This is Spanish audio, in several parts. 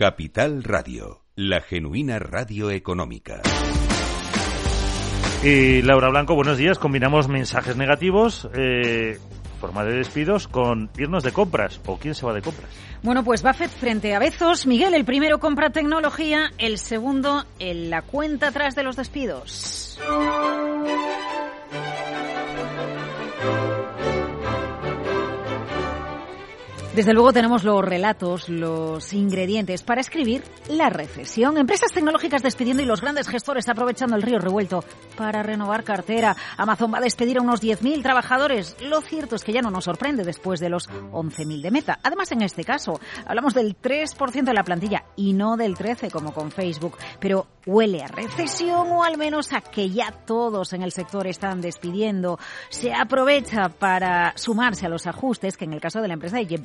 Capital Radio, la genuina radio económica. Y Laura Blanco, buenos días. Combinamos mensajes negativos, eh, forma de despidos, con irnos de compras. ¿O quién se va de compras? Bueno, pues Buffett frente a Bezos. Miguel, el primero compra tecnología, el segundo en la cuenta atrás de los despidos. Desde luego tenemos los relatos, los ingredientes para escribir la recesión. Empresas tecnológicas despidiendo y los grandes gestores aprovechando el río revuelto para renovar cartera. Amazon va a despedir a unos 10.000 trabajadores. Lo cierto es que ya no nos sorprende después de los 11.000 de meta. Además, en este caso, hablamos del 3% de la plantilla y no del 13% como con Facebook. Pero huele a recesión o al menos a que ya todos en el sector están despidiendo. Se aprovecha para sumarse a los ajustes que en el caso de la empresa de Jeff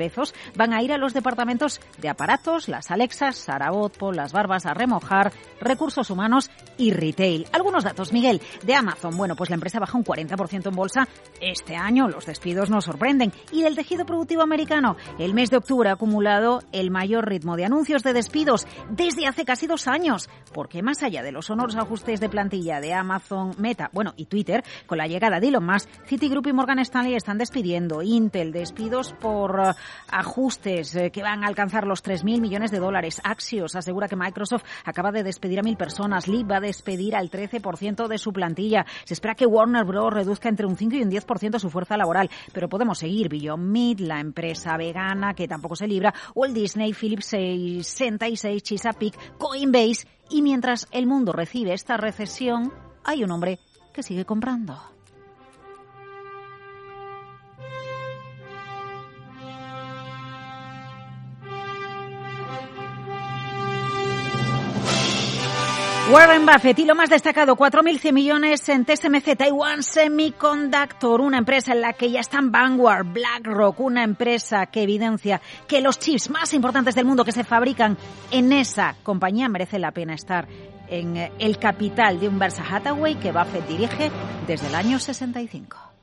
van a ir a los departamentos de aparatos, las Alexas, Sarabotpo, las Barbas a remojar, recursos humanos y retail. Algunos datos, Miguel, de Amazon. Bueno, pues la empresa baja un 40% en bolsa este año. Los despidos nos sorprenden. Y del tejido productivo americano, el mes de octubre ha acumulado el mayor ritmo de anuncios de despidos desde hace casi dos años. Porque más allá de los sonoros ajustes de plantilla de Amazon, Meta, bueno, y Twitter, con la llegada de Elon Musk, Citigroup y Morgan Stanley están despidiendo. Intel, despidos por ajustes eh, que van a alcanzar los 3.000 millones de dólares. Axios asegura que Microsoft acaba de despedir a mil personas. Lee va a despedir al 13% de su plantilla. Se espera que Warner Bros. reduzca entre un 5 y un 10% su fuerza laboral. Pero podemos seguir. Beyond Meat, la empresa vegana que tampoco se libra, el Disney, Philips 66, Chesapeake, Coinbase. Y mientras el mundo recibe esta recesión, hay un hombre que sigue comprando. Warren Buffett y lo más destacado, 4.100 millones en TSMC Taiwan Semiconductor, una empresa en la que ya están Vanguard, BlackRock, una empresa que evidencia que los chips más importantes del mundo que se fabrican en esa compañía merece la pena estar en el capital de un Versa Hathaway que Buffett dirige desde el año 65.